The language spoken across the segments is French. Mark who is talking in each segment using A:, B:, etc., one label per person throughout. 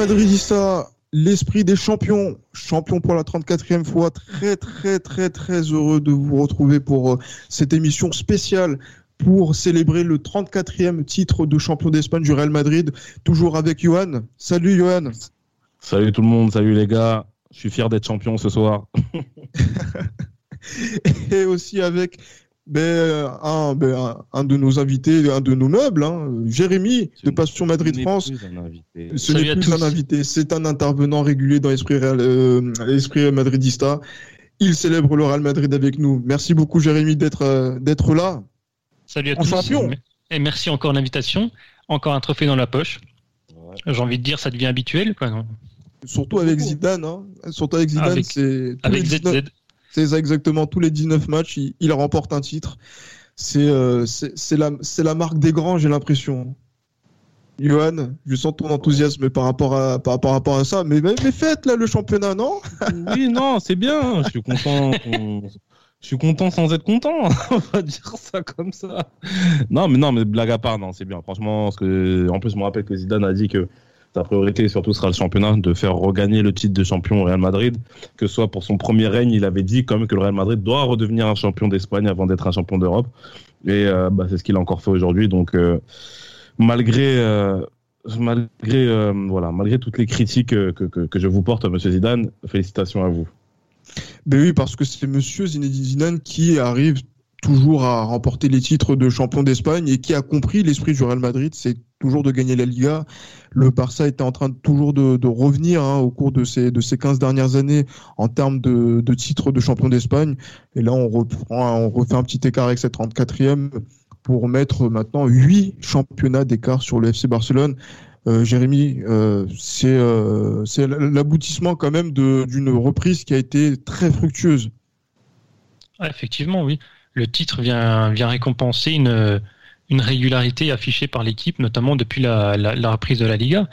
A: Madridista, l'esprit des champions, champion pour la 34e fois, très très très très heureux de vous retrouver pour euh, cette émission spéciale pour célébrer le 34e titre de champion d'Espagne du Real Madrid, toujours avec Johan. Salut Johan.
B: Salut tout le monde, salut les gars. Je suis fier d'être champion ce soir.
A: Et aussi avec ben, un, ben, un, de nos invités, un de nos meubles, hein, Jérémy de Passion Madrid France. Ce n'est plus un invité, c'est un intervenant régulier dans l'esprit euh, madridista. Il célèbre le Real Madrid avec nous. Merci beaucoup Jérémy d'être euh, d'être là.
C: Salut à tous. Champion. Et merci encore l'invitation. Encore un trophée dans la poche. J'ai envie de dire, ça devient habituel, quoi, non?
A: Surtout avec Zidane, hein. Surtout avec Zidane, c'est.
C: Avec ZZ.
A: C'est exactement. Tous les 19 matchs, il, remporte un titre. Euh, c'est la, la marque des grands, j'ai l'impression. Johan, je sens ton enthousiasme par rapport à, par, rapport à ça. Mais, mais, faites là le championnat, non?
B: Oui, non, c'est bien. Je suis content. Je suis content sans être content. On va dire ça comme ça. Non, mais non, mais blague à part, non, c'est bien. Franchement, parce que, en plus, je me rappelle que Zidane a dit que sa priorité surtout sera le championnat, de faire regagner le titre de champion au Real Madrid, que ce soit pour son premier règne, il avait dit quand même que le Real Madrid doit redevenir un champion d'Espagne avant d'être un champion d'Europe. Et euh, bah, c'est ce qu'il a encore fait aujourd'hui. Donc euh, malgré euh, malgré voilà malgré toutes les critiques que, que, je vous porte, Monsieur Zidane, félicitations à vous.
A: Ben oui, parce que c'est Monsieur Zinedine Zidane qui arrive toujours à remporter les titres de champion d'Espagne et qui a compris l'esprit du Real Madrid, c'est toujours de gagner la Liga. Le Barça était en train de, toujours de, revenir hein, au cours de ces, de ces 15 dernières années en termes de, de titres de champion d'Espagne. Et là, on reprend, on refait un petit écart avec cette 34e pour mettre maintenant 8 championnats d'écart sur le FC Barcelone. Euh, Jérémy, euh, c'est euh, l'aboutissement quand même d'une reprise qui a été très fructueuse.
C: effectivement, oui le titre vient, récompenser une, régularité affichée par l'équipe, notamment depuis la, reprise de la Liga.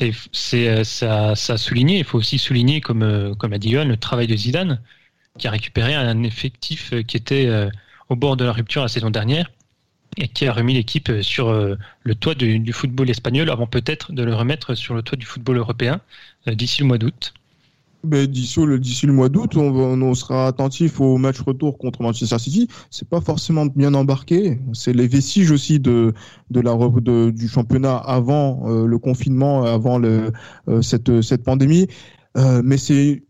C: Et c'est ça, a souligné. Il faut aussi souligner, comme comme a dit Johan, le travail de Zidane, qui a récupéré un effectif qui était euh, au bord de la rupture la saison dernière et qui a remis l'équipe sur euh, le toit du, du, football espagnol avant peut-être de le remettre sur le toit du football européen euh, d'ici le mois d'août.
A: D'ici le, le mois d'août, on, on, sera attentif au match retour contre Manchester City. C'est pas forcément bien embarqué. C'est les vestiges aussi de, de la, de, du championnat avant euh, le confinement, avant le, euh, cette, cette pandémie. Euh, mais c'est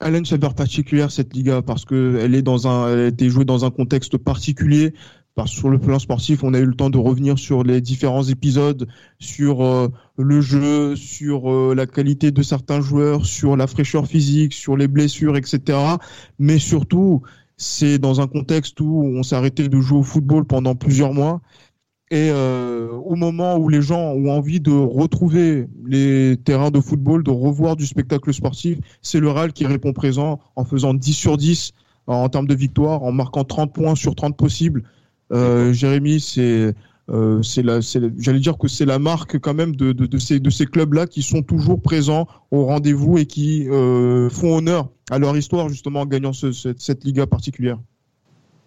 A: elle a une saveur particulière cette Liga parce que elle est dans un, elle a été jouée dans un contexte particulier parce que sur le plan sportif, on a eu le temps de revenir sur les différents épisodes, sur euh, le jeu, sur euh, la qualité de certains joueurs, sur la fraîcheur physique, sur les blessures, etc. Mais surtout, c'est dans un contexte où on s'est arrêté de jouer au football pendant plusieurs mois. Et euh, au moment où les gens ont envie de retrouver les terrains de football, de revoir du spectacle sportif, c'est le RAL qui répond présent en faisant 10 sur 10 en termes de victoire, en marquant 30 points sur 30 possibles. Euh, Jérémy, c'est euh, j'allais dire que c'est la marque quand même de, de, de ces, de ces clubs-là qui sont toujours présents au rendez-vous et qui euh, font honneur à leur histoire justement en gagnant ce, cette, cette, Liga particulière.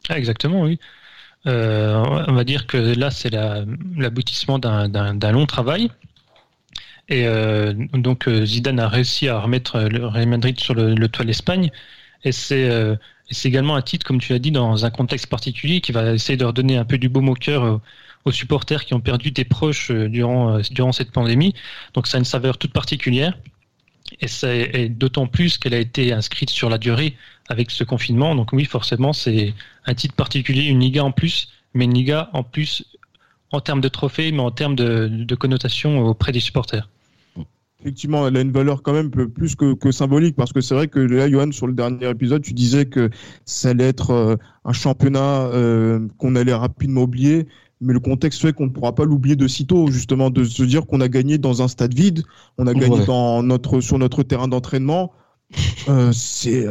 C: Ah, exactement, oui. Euh, on va dire que là, c'est l'aboutissement d'un long travail. Et donc Zidane a réussi à remettre le Real Madrid sur le, le toit de l'Espagne. Et c'est c'est également un titre, comme tu l'as dit, dans un contexte particulier qui va essayer de redonner un peu du baume au cœur euh, aux supporters qui ont perdu des proches euh, durant, euh, durant cette pandémie. Donc ça a une saveur toute particulière. Et c'est d'autant plus qu'elle a été inscrite sur la durée avec ce confinement. Donc oui, forcément, c'est un titre particulier, une Liga en plus, mais une Liga en plus en termes de trophées, mais en termes de, connotation auprès des supporters.
A: Effectivement, elle a une valeur quand même plus que, symbolique, parce que c'est vrai que là, Johan, sur le dernier épisode, tu disais que ça allait être euh, un championnat euh, qu'on allait rapidement oublier, mais le contexte fait qu'on ne pourra pas l'oublier de sitôt, justement, de se dire qu'on a gagné dans un stade vide, on a gagné dans notre, sur notre terrain d'entraînement. Euh, c'est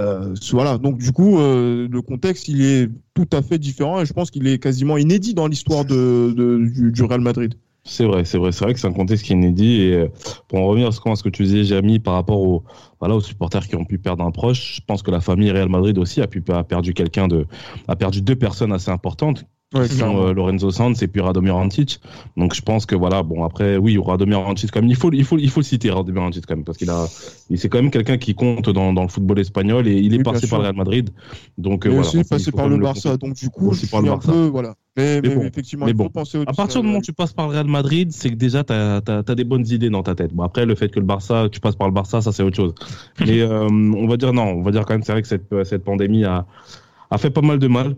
A: voilà donc du coup le contexte il est tout à fait différent et je pense qu'il est quasiment inédit dans l'histoire de, du, Real Madrid.
B: C'est vrai, c'est vrai, c'est vrai que c'est un contexte qui est inédit. Et euh, pour en revenir à ce que tu disais, Jamie, par rapport aux, voilà, aux supporters qui ont pu perdre un proche, je pense que la famille Real Madrid aussi a pu a perdu quelqu'un de, a perdu deux personnes assez importantes Ouais, sont, euh, Lorenzo Sanz et puis Radomir Antic. Donc je pense que voilà, bon après oui, Radomir Antic quand même, il faut il faut il faut le citer Radomir Antic quand même parce qu'il a c'est quand même quelqu'un qui compte dans, dans le football espagnol et il est passé par le Real Madrid. Donc
A: euh,
B: voilà,
A: aussi passé par le Barça. donc du coup, aussi par le Barça. Peu, voilà. Mais, mais, effectivement, il faut penser au
B: À partir du moment où tu passes par le Real Madrid, c'est que déjà tu as, as, des bonnes idées dans ta tête. Bon après le fait que le Barça, tu passes par le Barça, ça c'est autre chose. Mais euh, on va dire non, on va dire quand même c'est vrai que cette cette pandémie a a fait pas mal de mal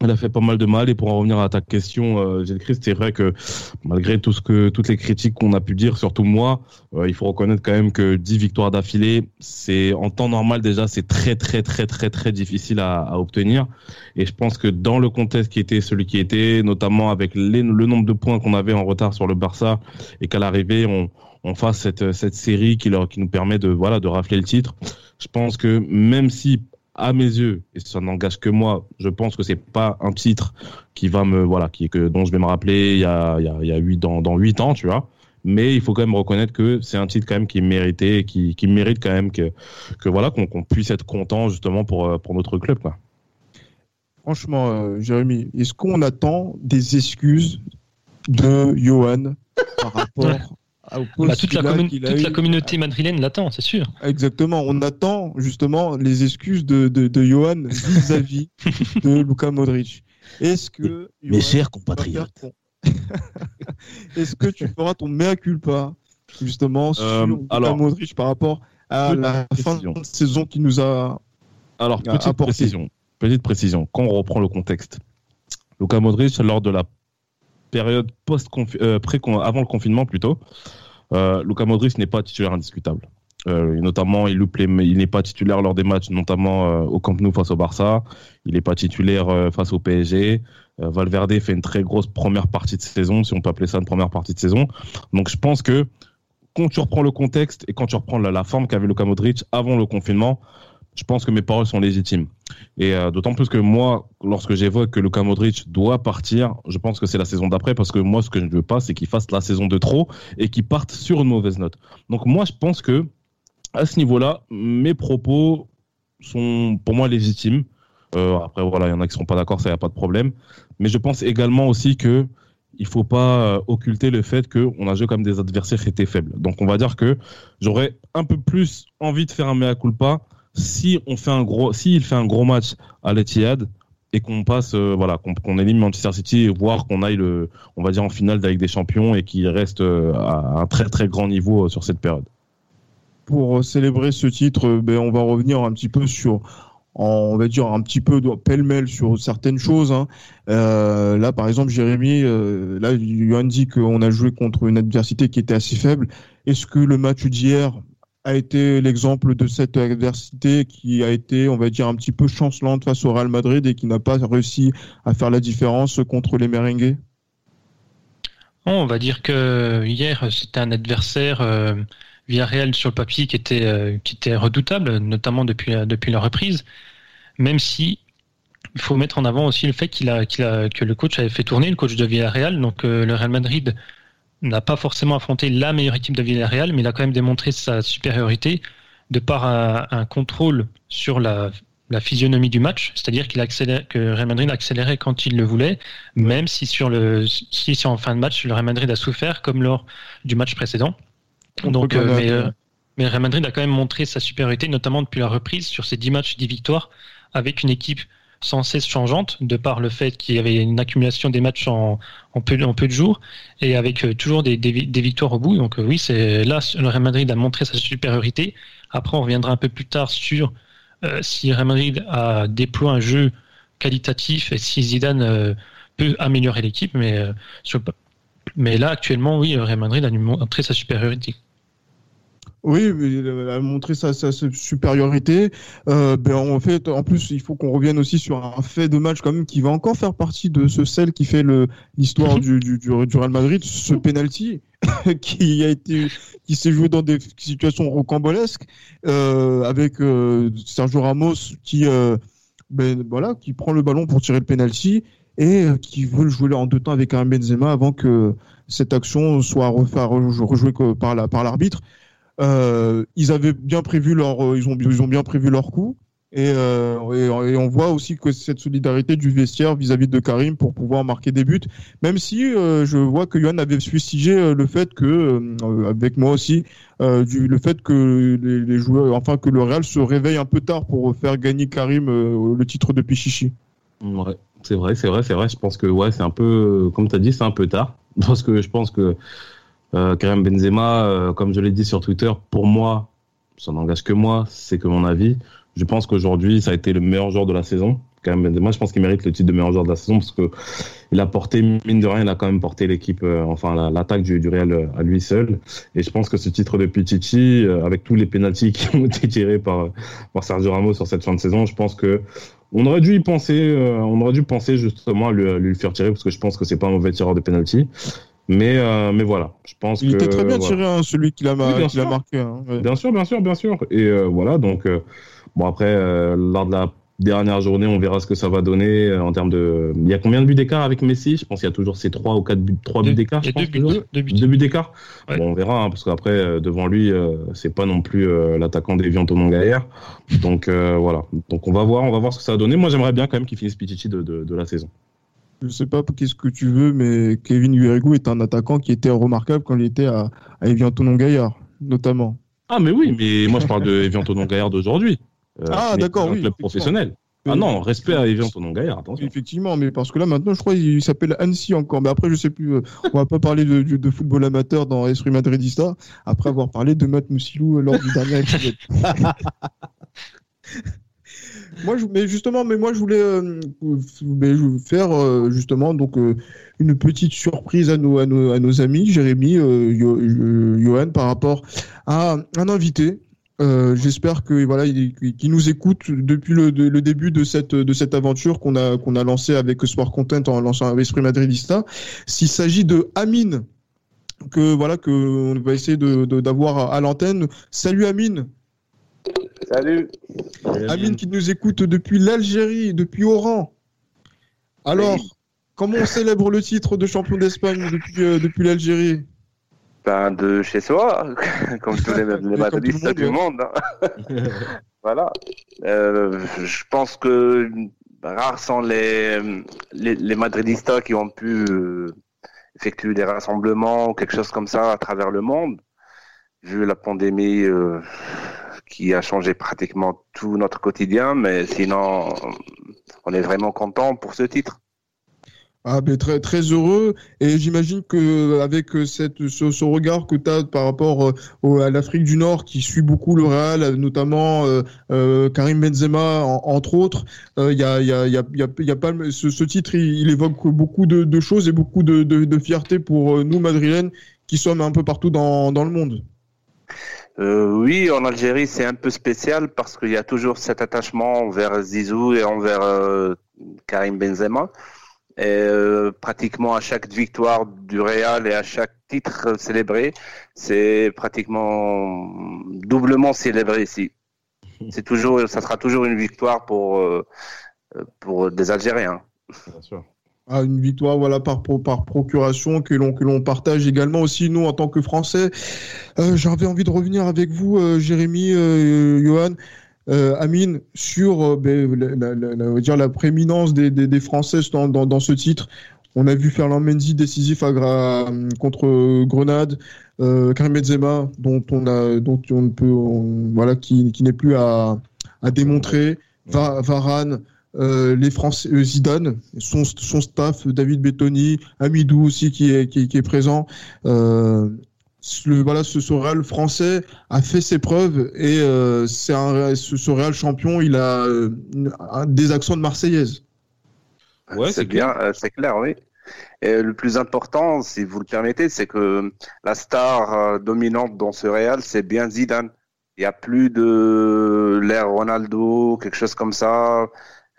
B: elle a fait pas mal de mal. Et pour en revenir à ta question, euh, Christ, c'est vrai que malgré tout ce que, toutes les critiques qu'on a pu dire, surtout moi, euh, il faut reconnaître quand même que 10 victoires d'affilée, c'est en temps normal déjà, c'est très très très très très difficile à, à, obtenir. Et je pense que dans le contexte qui était celui qui était, notamment avec les, le nombre de points qu'on avait en retard sur le Barça, et qu'à l'arrivée on, on fasse cette, cette série qui, leur, qui nous permet de voilà de rafler le titre. Je pense que même si à mes yeux, et ça n'engage que moi, je pense que c'est pas un titre qui va me, voilà, qui, que, dont je vais me rappeler il y a, il y a, il y a 8, dans, dans 8 ans, tu vois. Mais il faut quand même reconnaître que c'est un titre quand même qui méritait, qui, qui mérite quand même que, que voilà, qu'on puisse être content justement pour, euh, pour notre club, quoi.
A: Franchement, euh, Jérémy, est-ce qu'on attend des excuses de Johan par rapport
C: bah, toute, la, la, communauté madrilène l'attend, c'est sûr.
A: Exactement. On attend justement les excuses de, de, de Johan vis-à-vis de Luka Modric. Est-ce que.
D: Mes chers compatriotes.
A: Est-ce que tu feras ton mea culpa justement sur euh, Luka Modric par rapport à la fin de saison qui nous a.
B: Alors, petite précision. Petite précision. Quand on reprend le contexte, Luka Modric, lors de la période post euh, avant le confinement plutôt, euh, Luka Modric n'est pas titulaire indiscutable. Euh, notamment, il il n'est pas titulaire lors des matchs, notamment euh, au Camp Nou face au Barça. Il n'est pas titulaire face au PSG. Valverde fait une très grosse première partie de saison, si on peut appeler ça une première partie de saison. Donc, je pense que quand tu reprends le contexte et quand tu reprends la, la forme qu'avait Luka Modric avant le confinement, je pense que mes paroles sont légitimes. Et euh, d'autant plus que moi, lorsque j'évoque que Luka Modric doit partir, je pense que c'est la saison d'après, parce que moi, ce que je ne veux pas, c'est qu'il fasse la saison de trop et qu'il parte sur une mauvaise note. Donc moi, je pense que à ce niveau-là, mes propos sont pour moi légitimes. Euh, après, voilà, il y en a qui ne seront pas d'accord, ça, n'y a pas de problème. Mais je pense également aussi que il faut pas euh, occulter le fait qu'on a joué comme des adversaires qui étaient faibles. Donc on va dire que j'aurais un peu plus envie de faire un mea culpa si on fait un gros, s'il fait un gros match à l'Etihad et qu'on passe, euh, voilà, qu'on élimine Manchester City, voire qu'on aille le, on va dire en finale avec des champions et qu'il reste euh, à un très très grand niveau euh, sur cette période.
A: Pour célébrer ce titre, ben, on va revenir un petit peu sur on va dire un petit peu pêle-mêle sur certaines choses. Hein. là, par exemple, Jérémy, là, il a dit qu'on a joué contre une adversité qui était assez faible. Est-ce que le match d'hier, a été l'exemple de cette adversité qui a été, on va dire, un petit peu chancelante face au Real Madrid et qui n'a pas réussi à faire la différence contre les merengues?
C: On va dire que hier, c'était un adversaire euh, Villarreal sur le papier qui était, euh, qui était redoutable, notamment depuis, depuis la reprise, même si il faut mettre en avant aussi le fait qu'il a, qu'il a, que le coach avait fait tourner, le coach de Villarreal, donc euh, le Real Madrid n'a pas forcément affronté la meilleure équipe de Villarreal, mais il a quand même démontré sa supériorité de par un, contrôle sur la, physionomie du match, c'est-à-dire qu'il que Real Madrid accélérait quand il le voulait, même si sur le si, en fin de match le Real Madrid a souffert comme lors du match précédent. Donc, euh, mais, euh, mais Real Madrid a quand même montré sa supériorité, notamment depuis la reprise sur ces 10 matchs, 10 victoires, avec une équipe sans cesse changeante, de par le fait qu'il y avait une accumulation des matchs en, peu, de jours, et avec euh, toujours des, victoires au bout. Donc oui, c'est là, le Real Madrid a montré sa supériorité. Après, on reviendra un peu plus tard sur si Real Madrid a déploie un jeu qualitatif et si Zidane peut améliorer l'équipe, mais, mais là, actuellement, oui, Real Madrid a montré sa supériorité.
A: Oui, il a montré sa, supériorité. Euh, ben en fait, en plus, il faut qu'on revienne aussi sur un fait de match quand même qui va encore faire partie de ce sel qui fait l'histoire du, du, du, Real Madrid, ce penalty qui a été, qui s'est joué dans des situations rocambolesques euh, avec euh, Sergio Ramos qui, euh, ben voilà, qui prend le ballon pour tirer le penalty et euh, qui veut le jouer en deux temps avec un Benzema avant que cette action soit rejouée par l'arbitre. La, euh, ils avaient bien prévu leur, euh, ils ont, ils ont bien prévu leur coup. Et, euh, et, on voit aussi que cette solidarité du vestiaire vis-à-vis de Karim pour pouvoir marquer des buts. Même si je vois que Yohan avait euh, le fait que, avec moi aussi, du, le fait que les, joueurs, enfin que le Real se réveille un peu tard pour faire gagner Karim le titre de Pichichi.
B: C'est vrai, c'est vrai, c'est vrai. Je pense que ouais, c'est un peu, comme tu as dit, c'est un peu tard parce que je pense que Karim Benzema, euh, comme je l'ai dit sur Twitter, pour moi, ça n'engage que moi, c'est que mon avis. Je pense qu'aujourd'hui, ça a été le meilleur joueur de la saison. Karim Benzema, je pense qu'il mérite le titre de meilleur joueur de la saison parce que il a porté, mine de rien, il a quand même porté l'équipe, euh, enfin l'attaque du, Real à lui seul. Et je pense que ce titre de Pichichi, avec tous les pénalties qui ont été tirés par, par Sergio Ramos sur cette fin de saison, je pense que on aurait dû y penser, on aurait dû penser justement à lui, à lui, le faire tirer parce que je pense que c'est pas un mauvais tireur de penalty. Mais, euh, mais voilà, je pense
A: il
B: que.
A: était très bien tiré, hein, celui qui l'a marqué. Hein,
B: Bien sûr, bien sûr, bien sûr. Et euh, voilà, donc, euh, bon, après, euh, lors de la dernière journée, on verra ce que ça va donner euh, en termes de. Il y a combien de buts d'écart avec Messi? Je pense qu'il y a toujours ces 3 ou 4 buts, 3 buts d'écart.
C: Il y a deux, buts, deux, buts.
B: deux buts d'écart? Bon, on verra, hein, parce qu'après, devant lui, c'est pas non plus l'attaquant des Vianto Gaillard. Donc voilà. Donc on va voir, on va voir ce que ça va donner. Moi, j'aimerais bien quand même qu'il finisse Pichichi de, de, de la saison
A: je sais pas qu'est-ce que tu veux, mais Kevin Huergo est un attaquant qui était remarquable quand il était à, à Evian Gaillard, notamment.
B: Ah, mais oui, mais moi je parle de Evian Gaillard d'aujourd'hui.
A: Euh, ah, d'accord, oui.
B: club professionnel. Ah non, respect à Evian Tonon Gaillard, attention.
A: Effectivement, mais parce que là maintenant, je crois qu'il s'appelle Annecy encore. Mais après, je sais plus. Euh, on va pas parler de, de, football amateur dans Esprit Madridista après avoir parlé de Matt Moussilou lors du dernier épisode. moi, je, mais justement, mais moi, je voulais euh, faire euh, justement donc euh, une petite surprise à nos, à nos, à nos amis, Jérémy, Johan, par rapport à un invité. J'espère que voilà, qui nous écoute depuis le, le, début de cette de cette aventure qu'on a qu'on a lancé avec Sport Content en lançant Esprit Madridista. S'il s'agit de Amine, que voilà que on va essayer de d'avoir à l'antenne. Salut Amine.
D: Salut.
A: Amine qui nous écoute depuis l'Algérie, depuis Oran. Alors, comment on célèbre le titre de champion d'Espagne depuis, euh, depuis l'Algérie?
D: Ben, De chez soi, comme tous les, les madridistes du monde. Hein. voilà. Euh, je pense que rares sont les, les, les madridistas qui ont pu euh, effectuer des rassemblements ou quelque chose comme ça à travers le monde. Vu la pandémie, qui a changé pratiquement tout notre quotidien, mais sinon, on est vraiment content pour ce titre.
A: Ah, ben très, très heureux. Et j'imagine que avec cette, ce, regard que tu as par rapport euh, à l'Afrique du Nord, qui suit beaucoup le Real, notamment euh, euh, Karim Benzema, entre autres, ce, titre, il, évoque beaucoup de, de, choses et beaucoup de, de, de fierté pour nous, madrilènes, qui sommes un peu partout dans, dans le monde.
D: Euh, oui, en Algérie, c'est un peu spécial parce qu'il y a toujours cet attachement envers Zizou et envers euh, Karim Benzema. Et euh, pratiquement à chaque victoire du Real et à chaque titre célébré, c'est pratiquement doublement célébré ici. C'est toujours, ça sera toujours une victoire pour pour des Algériens.
A: À une victoire voilà par par procuration que l'on que l'on partage également aussi nous en tant que Français. Euh, J'avais envie de revenir avec vous, euh, Jérémy, euh, Johan. Euh, Amine, sur ben, la, la, la, dire la prééminence des, des, des Français dans, dans, dans, ce titre. On a vu Ferland Mendy décisif à, contre Grenade, Karim Benzema, dont on a, dont on peut, voilà, qui, qui n'est plus à, à démontrer, Varane, les Français, Zidane, son, son staff, David Bettoni, Amidou aussi qui est, qui, est présent. le, voilà, ce, ce, Real français a fait ses preuves et c'est un, ce, Real champion, il a des accents de Marseillaise.
D: Ouais, c'est bien, c'est clair, oui. Et le plus important, si vous le permettez, c'est que la star euh, dominante dans ce Real, c'est bien Zidane. Il n'y a plus de l'ère Ronaldo, quelque chose comme ça,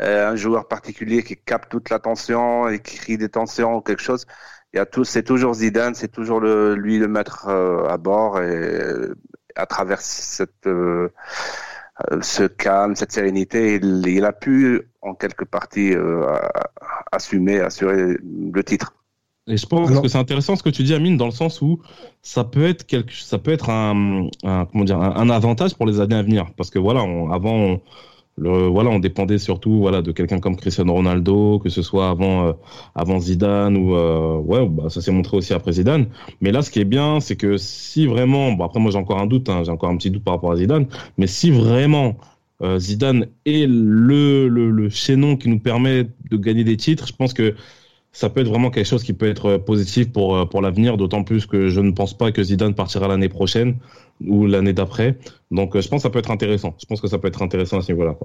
D: euh, un joueur particulier qui capte toute l'attention et qui crie des tensions ou quelque chose. Il y a tout, c'est toujours Zidane, c'est toujours le, lui le maître euh, à bord et à travers cette ce calme, cette sérénité, il, a pu en quelque partie assumer, assurer le titre.
B: Et je pense que c'est intéressant ce que tu dis, Amine, dans le sens où ça peut être quelque, ça peut être un, comment dire, un, avantage pour les années à venir, parce que voilà, avant, on, le, voilà, on dépendait surtout voilà de quelqu'un comme Cristiano Ronaldo, que ce soit avant, euh, avant Zidane ou euh, ouais, bah, ça s'est montré aussi après Zidane. Mais là, ce qui est bien, c'est que si vraiment, bon après moi j'ai encore un doute, hein, j'ai encore un petit doute par rapport à Zidane, mais si vraiment euh, Zidane est le, le, le chaînon qui nous permet de gagner des titres, je pense que ça peut être vraiment quelque chose qui peut être positif pour, euh, pour l'avenir, d'autant plus que je ne pense pas que Zidane partira l'année prochaine ou l'année d'après. Donc euh, je pense que ça peut être intéressant. Je pense que ça peut être intéressant à ce niveau-là.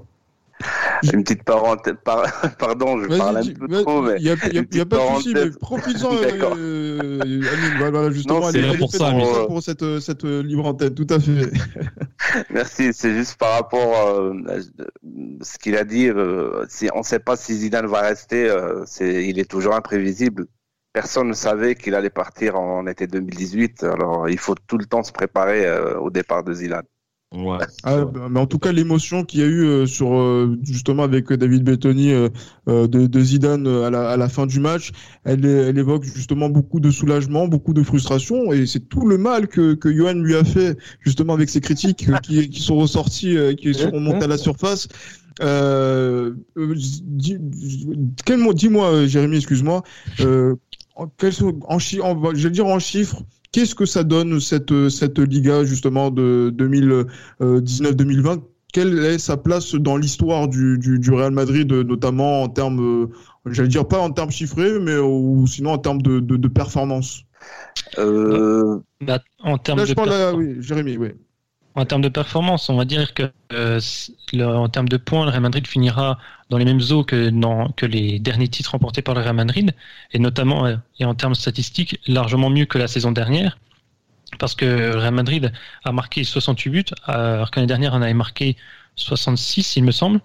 D: Une petite parenthèse, pardon, je parle un peu trop, mais.
A: Il n'y a, y a pas de souci, mais profites-en, euh, Amine. Voilà, justement,
B: c'est pour ça,
A: pour, pour cette, cette libre antenne, tout à fait.
D: Merci, c'est juste par rapport à ce qu'il a dit. Euh, si, on ne sait pas si Zidane va rester, euh, c'est, il est toujours imprévisible. Personne ne savait qu'il allait partir en été 2018, alors il faut tout le temps se préparer euh, au départ de Zidane.
A: Ouais. Ah, bah, mais en tout cas, l'émotion qu'il y a eu euh, sur euh, justement avec David Bettoni euh, de, Zidane à la, à la, fin du match, elle, elle, évoque justement beaucoup de soulagement, beaucoup de frustration, et c'est tout le mal que, que Johan lui a fait justement avec ses critiques qui, qui, sont ressorties, qui sont remontées à la surface. Euh, dis-moi, Jérémy, excuse-moi. Euh, en, en, je vais dire en chiffres, Qu'est-ce que ça donne cette, cette Liga justement de 2019-2020 Quelle est sa place dans l'histoire du, du, Real Madrid, notamment en termes, j'allais dire pas en termes chiffrés, mais ou sinon en termes de, de, performance?
C: Euh... Bah, en termes
A: Là,
C: je
A: parle oui, Jérémy, oui.
C: En termes de performance, on va dire que euh, en termes de points, le Real Madrid finira dans les mêmes eaux que, que les derniers titres remportés par le Real Madrid, et notamment, euh, et en termes statistiques, largement mieux que la saison dernière, parce que le Real Madrid a marqué 68 buts, alors que l'année dernière, on avait marqué 66, il me semble.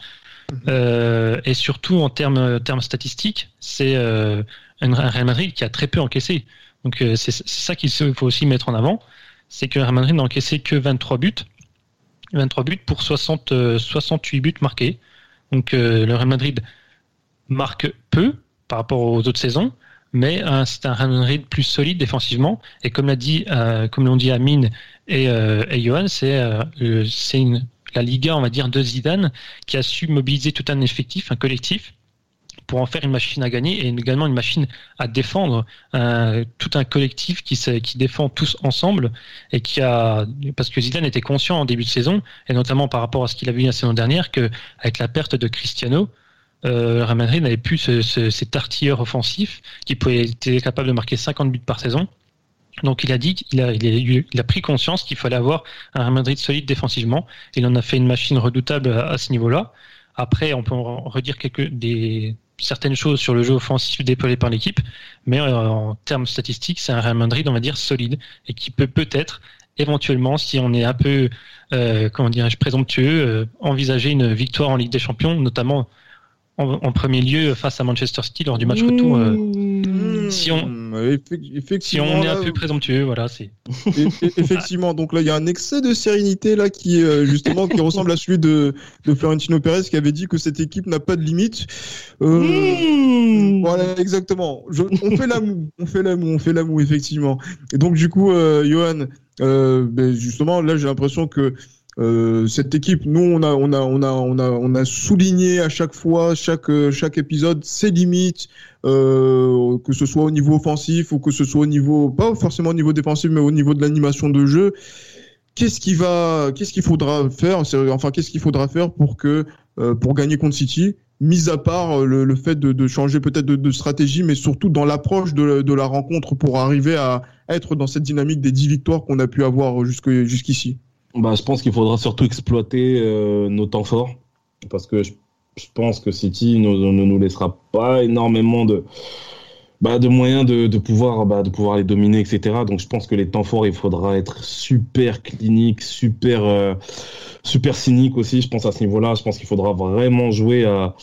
C: Mhm. Euh, et surtout, en termes, termes statistiques, c'est un Real Madrid qui a très peu encaissé. Donc, c'est ça qu'il faut aussi mettre en avant c'est que Real Madrid n'a encaissé que 23 buts. 23 buts pour 60, 68 euh, buts marqués. Donc euh, le Real Madrid marque peu par rapport aux autres saisons, mais euh, c'est un Real Madrid plus solide défensivement. Et comme l'a dit, comme l'ont dit Amine et, et Johan, c'est la Liga, on va dire, de Zidane qui a su mobiliser tout un effectif, un collectif, pour en faire une machine à gagner et également une machine à défendre, tout un collectif qui, qui défend tous ensemble et qui a parce que Zidane était conscient en début de saison et notamment par rapport à ce qu'il a vu la saison dernière que avec la perte de Cristiano, euh, Real Madrid n'avait plus cet artilleur offensif qui pouvait être capable de marquer 50 buts par saison. Donc il a dit, il a, il a, pris conscience qu'il fallait avoir un Real Madrid solide défensivement. Il en a fait une machine redoutable à, ce niveau-là. Après, on peut redire quelques des, certaines choses sur le jeu offensif déployé par l'équipe, mais euh, en termes statistiques, c'est un Real Madrid, on va dire, solide et qui peut peut-être, éventuellement, si on est un peu, euh, comment dirais-je, présomptueux, euh, envisager une victoire en Ligue des Champions, notamment en, premier lieu face à Manchester City lors du match retour. Mmh. si on si on est un peu présomptueux, voilà, c'est.
A: Effectivement, donc là, il y a un excès de sérénité là qui justement qui ressemble à celui de, de Florentino Pérez qui avait dit que cette équipe n'a pas de limite. Euh, mmh. Voilà, exactement. on fait la moue, on fait la moue, on fait la moue, effectivement. Et donc du coup, euh, Johan, euh, ben, justement, là, j'ai l'impression que euh, cette équipe, nous, on a, on a, on a, on a, on a souligné à chaque fois, chaque, chaque épisode, ses limites, euh, que ce soit au niveau offensif ou que ce soit au niveau, pas forcément au niveau défensif, mais au niveau de l'animation de jeu. Qu'est-ce qui va, qu'est-ce qu'il faudra faire, enfin, qu'est-ce qu'il faudra faire pour que pour gagner contre City? Mis à part le, fait de, changer peut-être de, stratégie, mais surtout dans l'approche de, la rencontre pour arriver à être dans cette dynamique des 10 victoires qu'on a pu avoir jusqu'ici
B: bah, Je pense qu'il faudra surtout exploiter nos temps forts, parce que je, pense que City ne nous laissera pas énormément de, bah, de moyens de, de pouvoir bah, de pouvoir les dominer etc donc je pense que les temps forts il faudra être super clinique super euh, super cynique aussi je pense à ce niveau là je pense qu'il faudra vraiment jouer à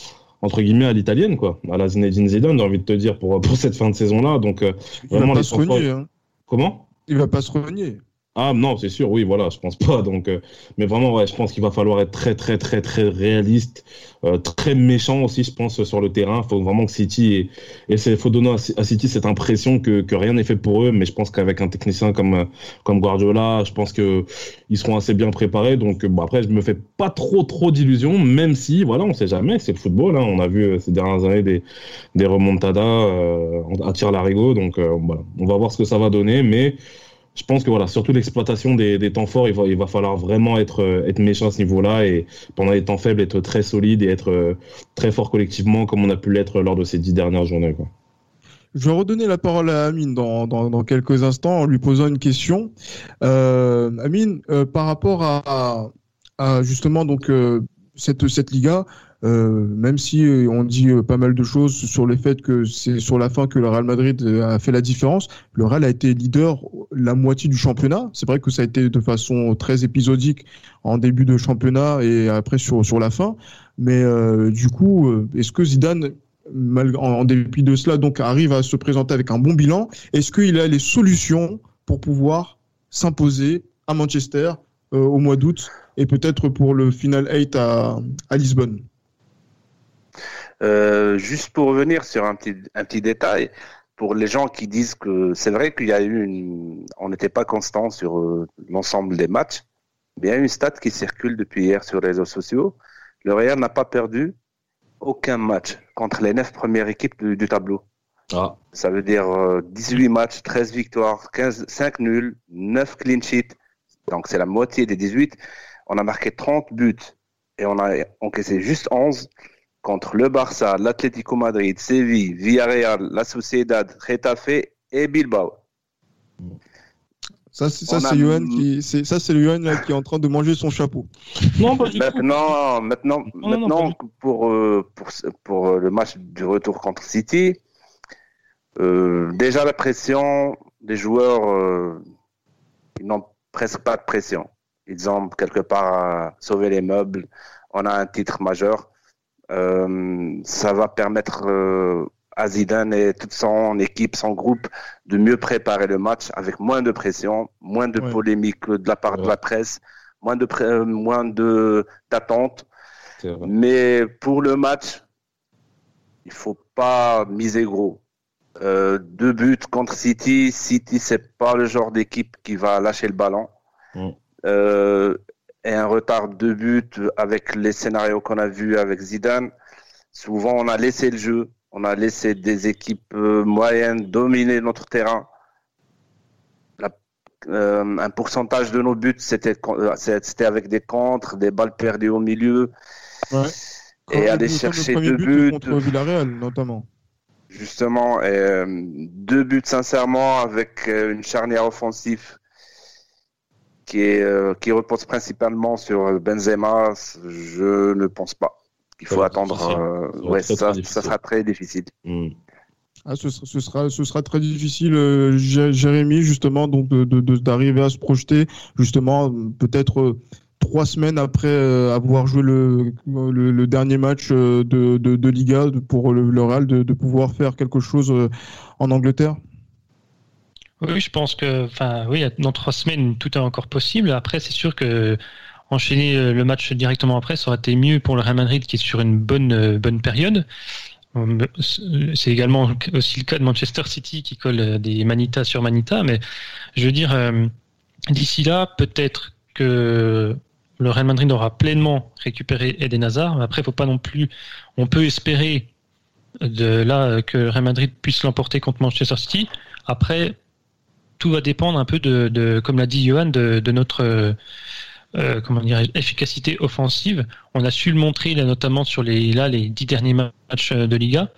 B: entre guillemets à l'italienne quoi. À la Zinedine Zidane j'ai envie de te dire pour pour cette fin de saison là donc euh,
A: vraiment les se renier, hein.
B: comment?
A: Il va pas se renier
B: ah non, c'est sûr, oui, voilà, je pense pas. Donc, euh, mais vraiment, ouais, je pense qu'il va falloir être très, très, très, très réaliste, euh, très méchant aussi, je pense, sur le terrain. Il faut vraiment que City et il faut donner à, City cette impression que, que rien n'est fait pour eux. Mais je pense qu'avec un technicien comme comme Guardiola, je pense que ils seront assez bien préparés. Donc, bon, après, je me fais pas trop, trop d'illusions, même si, voilà, on sait jamais, c'est le football. Hein. On a vu euh, ces dernières années des des remontadas euh, à tir larigot. Donc, voilà, on va voir ce que ça va donner, mais je pense que voilà, surtout l'exploitation des, des, temps forts, il va, il va falloir vraiment être, euh, être méchant à ce niveau-là et pendant les temps faibles, être très solide et être euh, très fort collectivement comme on a pu l'être lors de ces dix dernières journées.
A: Je vais redonner la parole à Amine dans, dans, dans quelques instants en lui posant une question. Euh, Amine, euh, par rapport à, justement donc cette, cette Liga, même si on dit pas mal de choses sur le fait que c'est sur la fin que le Real Madrid a fait la différence, le Real a été leader la moitié du championnat. C'est vrai que ça a été de façon très épisodique en début de championnat et après sur, sur la fin. Mais du coup, est-ce que Zidane en, dépit de cela, donc arrive à se présenter avec un bon bilan? Est-ce qu'il a les solutions pour pouvoir s'imposer à Manchester au mois d'août et peut-être pour le final 8 à, Lisbonne?
D: Euh, juste pour revenir sur un petit, un petit détail, pour les gens qui disent que c'est vrai qu'il y a eu une, on n'était pas constant sur euh, l'ensemble des matchs, il y a une stat qui circule depuis hier sur les réseaux sociaux. Le Real n'a pas perdu aucun match contre les neuf premières équipes du, tableau. Ah. Ça veut dire 18 euh, matchs, 13 victoires, 15, 5 nuls, 9 clean sheets. Donc c'est la moitié des 18. On a marqué 30 buts et on a encaissé juste 11 contre le Barça, l'Atlético Madrid, Séville, Villarreal, la Sociedad, Getafe et Bilbao.
A: Ça, c'est ça, c'est Johan qui, c'est ça, c'est Johan qui est en train de manger son chapeau.
D: Non, du maintenant, maintenant, maintenant, pour, euh, pour, pour euh, le match du retour contre City, euh, déjà la pression des joueurs, ils n'ont presque pas de pression. Ils ont quelque part sauvé les meubles. On a un titre majeur. Euh, ça va permettre euh, à Zidane et toute son équipe, son groupe, de mieux préparer le match avec moins de pression, moins de polémique de la part de la presse, moins de euh, moins de d'attente. Mais pour le match, il faut pas miser gros. deux buts contre City. City, c'est pas le genre d'équipe qui va lâcher le ballon. Mm et un retard de but avec les scénarios qu'on a vus avec Zidane. Souvent, on a laissé le jeu, on a laissé des équipes euh, moyennes dominer notre terrain. Euh, un pourcentage de nos buts, c'était euh, c'était avec des contres, des balles perdues au milieu. Ouais. Et aller chercher deux buts.
A: Contre Villarreal, notamment.
D: Justement, et, deux buts sincèrement avec une charnière offensive qui, est, euh, qui repose principalement sur Benzema, je ne pense pas. Il faut attendre. Euh, ouais, ça, ça, sera très difficile. Hmm.
A: Ah, ce, ce, sera, ce sera très difficile, euh, Jérémy, justement, donc d'arriver de, de, à se projeter, justement, peut-être trois semaines après avoir joué le, le, dernier match de, de, Liga pour le, le Real, de, pouvoir faire quelque chose en Angleterre.
C: Oui, je pense que, enfin, oui, dans trois semaines, tout est encore possible. Après, c'est sûr que enchaîner euh, le match directement après, ça aurait été mieux pour le Real Madrid qui est sur une bonne, euh, bonne période. Euh, c'est également aussi le cas de Manchester City qui colle des manitas sur manitas, mais je veux dire, d'ici là, peut-être que le Real Madrid aura pleinement récupéré Eden Hazard. Après, faut pas non plus, on peut espérer de là que le Real Madrid puisse l'emporter contre Manchester City. Après, tout va dépendre un peu de, comme l'a dit Johan, de, notre euh, comment dire, efficacité offensive. On a su le montrer là, notamment sur les, là, les dix derniers matchs de Liga.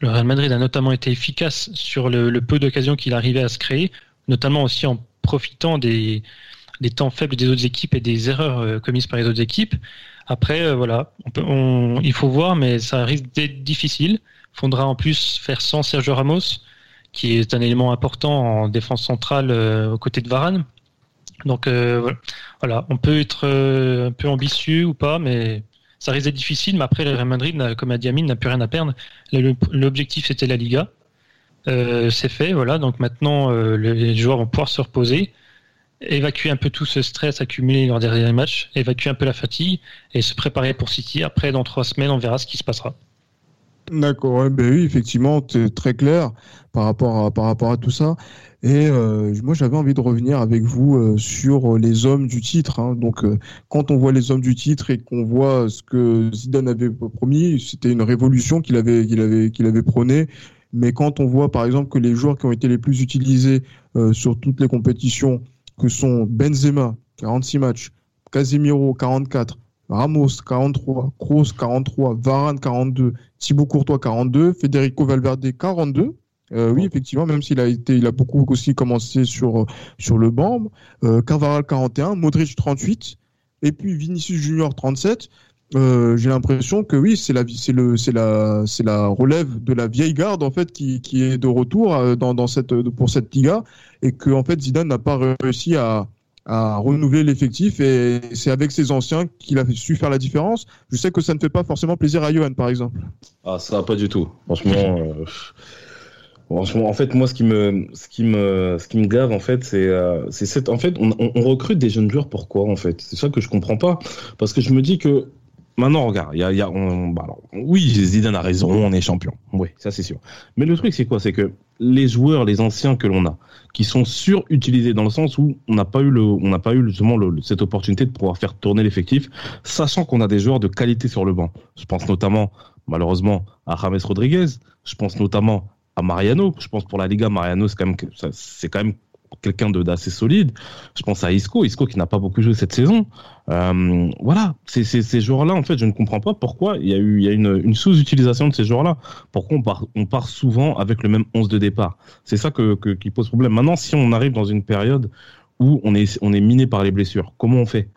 C: Le Real Madrid a notamment été efficace sur le, peu d'occasions qu'il arrivait à se créer, notamment aussi en profitant des, des temps faibles des autres équipes et des erreurs commises par les autres équipes. Après, voilà, il faut voir, mais ça risque d'être difficile. Il faudra en plus faire sans Sergio Ramos qui est un élément important en défense centrale euh, aux côtés de Varane. Donc euh, voilà, on peut être euh, un peu ambitieux ou pas, mais ça risque d'être difficile. Mais après, le Real Madrid, comme a dit Amine, n'a plus rien à perdre. L'objectif c'était la Liga. c'est fait, voilà. Donc maintenant, les joueurs vont pouvoir se reposer, évacuer un peu tout ce stress accumulé lors des derniers matchs, évacuer un peu la fatigue et se préparer pour City. Après, dans trois semaines, on verra ce qui se passera.
A: D'accord, ben oui, effectivement, c'est très clair par rapport à, par rapport à tout ça. Et euh, moi, j'avais envie de revenir avec vous euh, sur les hommes du titre. Hein. Donc, euh, quand on voit les hommes du titre et qu'on voit ce que Zidane avait promis, c'était une révolution qu'il avait, qu'il avait, qu'il avait prôné. Mais quand on voit, par exemple, que les joueurs qui ont été les plus utilisés sur toutes les compétitions, que sont Benzema, 46 matchs, Casemiro, 44, Ramos 43, Kroos 43, Varane 42, Thibaut Courtois 42, Federico Valverde 42. Euh, oui, effectivement, même s'il a été, il a beaucoup aussi commencé sur sur le banc. Euh, 41, Modric 38, et puis Vinicius Junior 37. Euh, j'ai l'impression que oui, c'est la, c'est le, c'est la, c'est la relève de la vieille garde en fait qui, qui est de retour euh, dans, dans cette pour cette Liga et que en fait Zidane n'a pas réussi à, à renouveler l'effectif et c'est avec ses anciens qu'il a su faire la différence. Je sais que ça ne fait pas forcément plaisir à Johan, par exemple.
B: Ah, ça pas du tout. Franchement, euh, franchement, en fait, moi, ce qui me, ce qui me, ce qui me gave, en fait, c'est, euh, c'est cette, en fait, on, recrute des jeunes joueurs. Pourquoi, en fait? C'est ça que je comprends pas, parce que je me dis que Maintenant, regarde, y a, y a bah oui, Zidane a raison, on est champion. Oui, ça c'est sûr. Mais le truc, c'est quoi? C'est que les joueurs, les anciens que l'on a, qui sont surutilisés dans le sens où on n'a pas eu le, on pas eu justement cette opportunité de pouvoir faire tourner l'effectif, sachant qu'on a des joueurs de qualité sur le banc. Je pense notamment, malheureusement, à James Rodriguez. Je pense notamment à Mariano. Je pense pour la Liga, Mariano, c'est quand même, c'est quand même quelqu'un d'assez solide. Je pense à Isco, Isco qui n'a pas beaucoup joué cette saison. Euh, voilà, c'est ces joueurs-là, en fait, je ne comprends pas pourquoi il y a eu une, sous-utilisation de ces joueurs-là. Pourquoi on part, on part souvent avec le même 11 de départ? C'est ça que, qui pose problème. Maintenant, si on arrive dans une période où on est, on est miné par les blessures, comment on fait?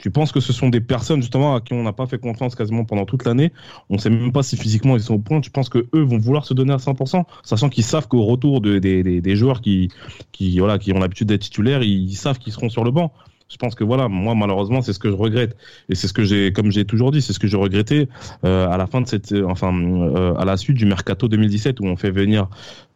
B: Tu penses que ce sont des personnes justement à qui on n'a pas fait confiance quasiment pendant toute l'année? On ne sait même pas si physiquement ils sont au point. Tu penses que eux vont vouloir se donner à 100%, sachant qu'ils savent qu'au retour de, des, des, des, joueurs qui, qui, voilà, qui ont l'habitude d'être titulaires, ils savent qu'ils seront sur le banc je pense que voilà, moi malheureusement, c'est ce que je regrette et c'est ce que j'ai, comme j'ai toujours dit, c'est ce que je regrettais euh, à la fin de cette, enfin, euh, à la suite du mercato 2017 où on fait venir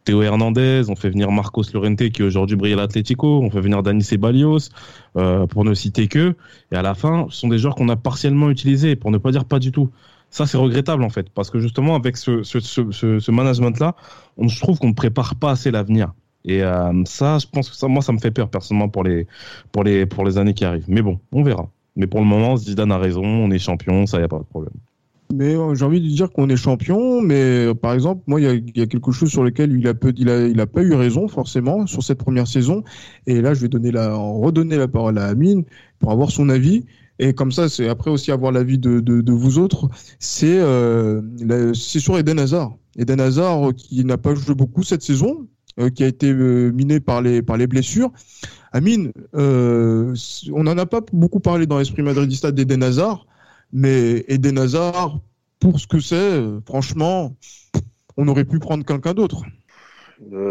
B: Théo Hernandez, on fait venir Marcos Llorente qui aujourd'hui brille à l'Atlético, on fait venir Dani Ceballos, euh, pour ne citer que, et à la fin, ce sont des joueurs qu'on a partiellement utilisés, pour ne pas dire pas du tout. Ça, c'est regrettable en fait, parce que justement avec ce, ce, ce, ce management-là, on je trouve qu'on ne prépare pas assez l'avenir. Et euh, ça, je pense que ça, moi, ça me fait peur personnellement pour les, pour les, pour les années qui arrivent. Mais bon, on verra. Mais pour le moment, Zidane a raison, on est champion, ça y a pas de problème.
A: Mais euh, j'ai envie de dire qu'on est champion, mais euh, par exemple, moi, il y a, quelque chose sur lequel il a, peu, il a, pas eu raison forcément sur cette première saison. Et là, je vais donner la, redonner la parole à Amine pour avoir son avis. Et comme ça, c'est après aussi avoir l'avis de, de, vous autres. C'est euh, sur Eden Hazard. Eden Hazard qui n'a pas joué beaucoup cette saison, euh, qui a été euh, miné par les, par les blessures. Amine, euh, on n'en a pas beaucoup parlé dans l'esprit madridista d'Eden Hazard, mais Eden Hazard, pour ce que c'est, franchement, on aurait pu prendre quelqu'un d'autre.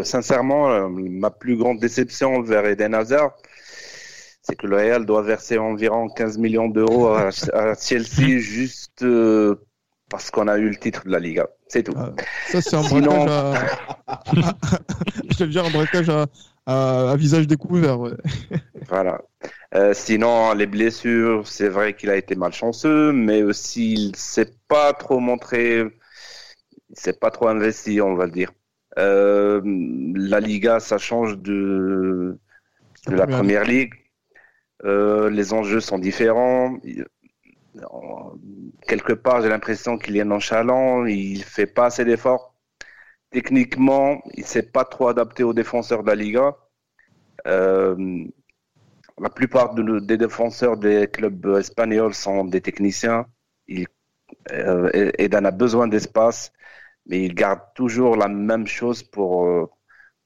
D: sincèrement, ma plus grande déception vers Eden Hazard, c'est que le Real doit verser environ 15 millions d'euros à, à, Chelsea juste parce qu'on a eu le titre de la Liga. C'est tout. Ah,
A: ça, c'est un Sinon... à... Un braquage à, à, visage découvert.
D: voilà. Euh, sinon, les blessures, c'est vrai qu'il a été malchanceux, mais aussi il s'est pas trop montré, il s'est pas trop investi, on va le dire. Euh, la Liga, ça change de, de la première ligue. Euh, les enjeux sont différents quelque part, j'ai l'impression qu'il est nonchalant, il fait pas assez d'efforts. Techniquement, il s'est pas trop adapté aux défenseurs de la Liga. Euh, la plupart des défenseurs des clubs espagnols sont des techniciens. Il, euh, a besoin d'espace, mais il garde toujours la même chose pour, euh,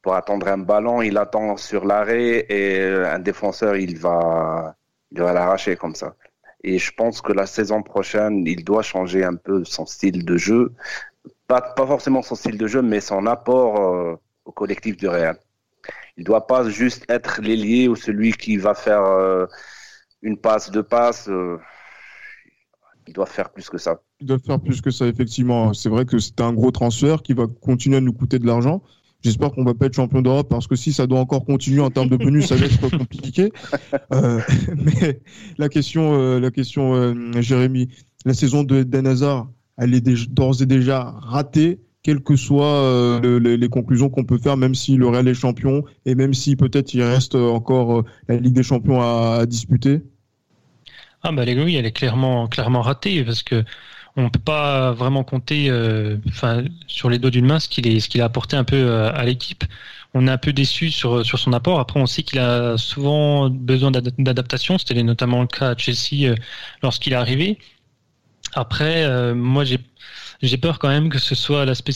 D: pour attendre un ballon. Il attend sur l'arrêt et un défenseur, il va, il va l'arracher comme ça. Et je pense que la saison prochaine, il doit changer un peu son style de jeu. Pas, pas forcément son style de jeu, mais son apport euh, au collectif du Real. Il ne doit pas juste être l'ailier ou celui qui va faire euh, une passe, deux passes. Euh, il doit faire plus que ça.
A: Il doit faire plus que ça, effectivement. C'est vrai que c'est un gros transfert qui va continuer à nous coûter de l'argent. J'espère qu'on va pas être champion d'Europe parce que si ça doit encore continuer en termes de bonus, ça va être compliqué. Euh, mais la question, la question, Jérémy, la saison de Den Hazard, elle est d'ores et déjà ratée quelles que soient euh, les, conclusions qu'on peut faire, même si le Real est champion et même si peut-être il reste encore euh, la Ligue des Champions à, disputer
C: Ah bah oui, elle est clairement ratée parce que on peut pas vraiment compter euh, sur les dos d'une main ce qu'il ce qu'il a apporté un peu à l'équipe. On est un peu déçu sur sur son apport. Après, on sait qu'il a souvent besoin d'adaptation. C'était notamment le cas à Chelsea lorsqu'il est arrivé. Après, moi j'ai j'ai peur quand même que ce soit l'aspect